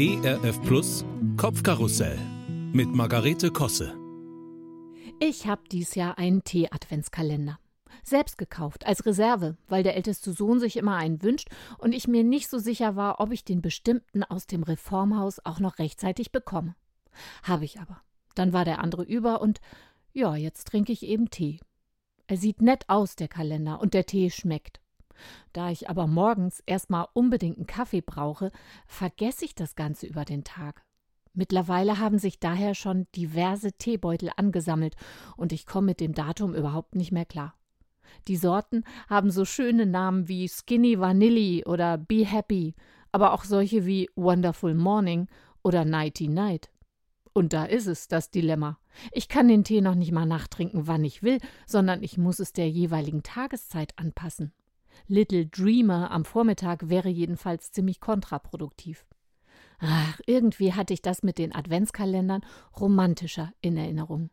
ERF Plus Kopfkarussell mit Margarete Kosse. Ich habe dies Jahr einen Tee-Adventskalender. Selbst gekauft, als Reserve, weil der älteste Sohn sich immer einen wünscht und ich mir nicht so sicher war, ob ich den bestimmten aus dem Reformhaus auch noch rechtzeitig bekomme. Habe ich aber. Dann war der andere über und ja, jetzt trinke ich eben Tee. Er sieht nett aus, der Kalender, und der Tee schmeckt. Da ich aber morgens erstmal unbedingt einen Kaffee brauche, vergesse ich das Ganze über den Tag. Mittlerweile haben sich daher schon diverse Teebeutel angesammelt und ich komme mit dem Datum überhaupt nicht mehr klar. Die Sorten haben so schöne Namen wie Skinny Vanilli oder Be Happy, aber auch solche wie Wonderful Morning oder Nighty Night. Und da ist es, das Dilemma. Ich kann den Tee noch nicht mal nachtrinken, wann ich will, sondern ich muss es der jeweiligen Tageszeit anpassen. Little Dreamer am Vormittag wäre jedenfalls ziemlich kontraproduktiv. Ach, irgendwie hatte ich das mit den Adventskalendern romantischer in Erinnerung.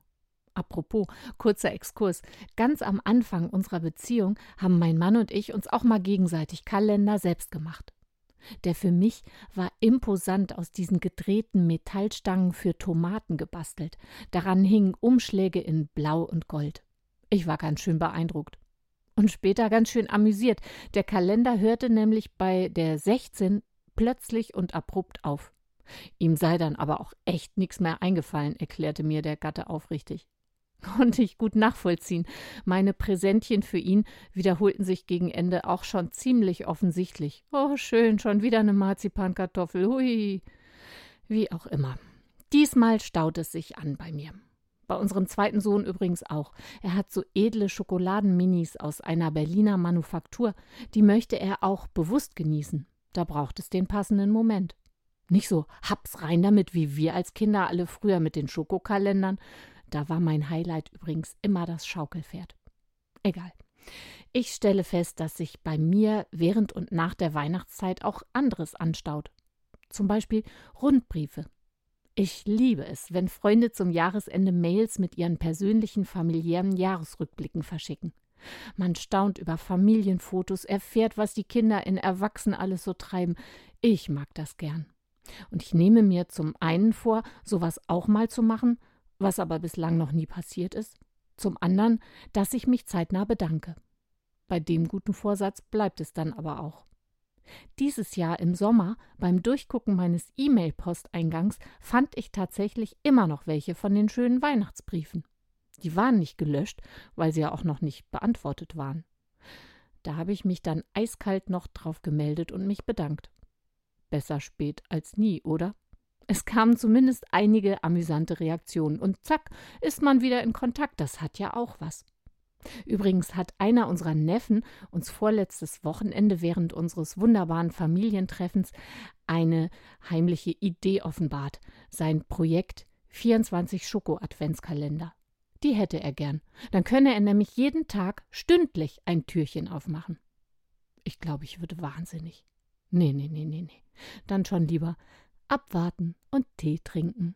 Apropos, kurzer Exkurs. Ganz am Anfang unserer Beziehung haben mein Mann und ich uns auch mal gegenseitig Kalender selbst gemacht. Der für mich war imposant aus diesen gedrehten Metallstangen für Tomaten gebastelt. Daran hingen Umschläge in Blau und Gold. Ich war ganz schön beeindruckt. Und später ganz schön amüsiert. Der Kalender hörte nämlich bei der 16 plötzlich und abrupt auf. Ihm sei dann aber auch echt nichts mehr eingefallen, erklärte mir der Gatte aufrichtig. Konnte ich gut nachvollziehen. Meine Präsentchen für ihn wiederholten sich gegen Ende auch schon ziemlich offensichtlich. Oh, schön, schon wieder eine Marzipankartoffel. Hui. Wie auch immer. Diesmal staut es sich an bei mir. Bei unserem zweiten Sohn übrigens auch. Er hat so edle Schokoladenminis aus einer Berliner Manufaktur. Die möchte er auch bewusst genießen. Da braucht es den passenden Moment. Nicht so haps rein damit, wie wir als Kinder alle früher mit den Schokokalendern. Da war mein Highlight übrigens immer das Schaukelpferd. Egal. Ich stelle fest, dass sich bei mir während und nach der Weihnachtszeit auch anderes anstaut. Zum Beispiel Rundbriefe. Ich liebe es, wenn Freunde zum Jahresende Mails mit ihren persönlichen familiären Jahresrückblicken verschicken. Man staunt über Familienfotos, erfährt, was die Kinder in Erwachsenen alles so treiben. Ich mag das gern. Und ich nehme mir zum einen vor, sowas auch mal zu machen, was aber bislang noch nie passiert ist. Zum anderen, dass ich mich zeitnah bedanke. Bei dem guten Vorsatz bleibt es dann aber auch. Dieses Jahr im Sommer, beim Durchgucken meines E-Mail-Posteingangs, fand ich tatsächlich immer noch welche von den schönen Weihnachtsbriefen. Die waren nicht gelöscht, weil sie ja auch noch nicht beantwortet waren. Da habe ich mich dann eiskalt noch drauf gemeldet und mich bedankt. Besser spät als nie, oder? Es kamen zumindest einige amüsante Reaktionen und zack, ist man wieder in Kontakt. Das hat ja auch was. Übrigens hat einer unserer Neffen uns vorletztes Wochenende während unseres wunderbaren Familientreffens eine heimliche Idee offenbart. Sein Projekt 24 Schoko-Adventskalender. Die hätte er gern. Dann könne er nämlich jeden Tag stündlich ein Türchen aufmachen. Ich glaube, ich würde wahnsinnig. Nee, nee, nee, nee, nee. Dann schon lieber abwarten und Tee trinken.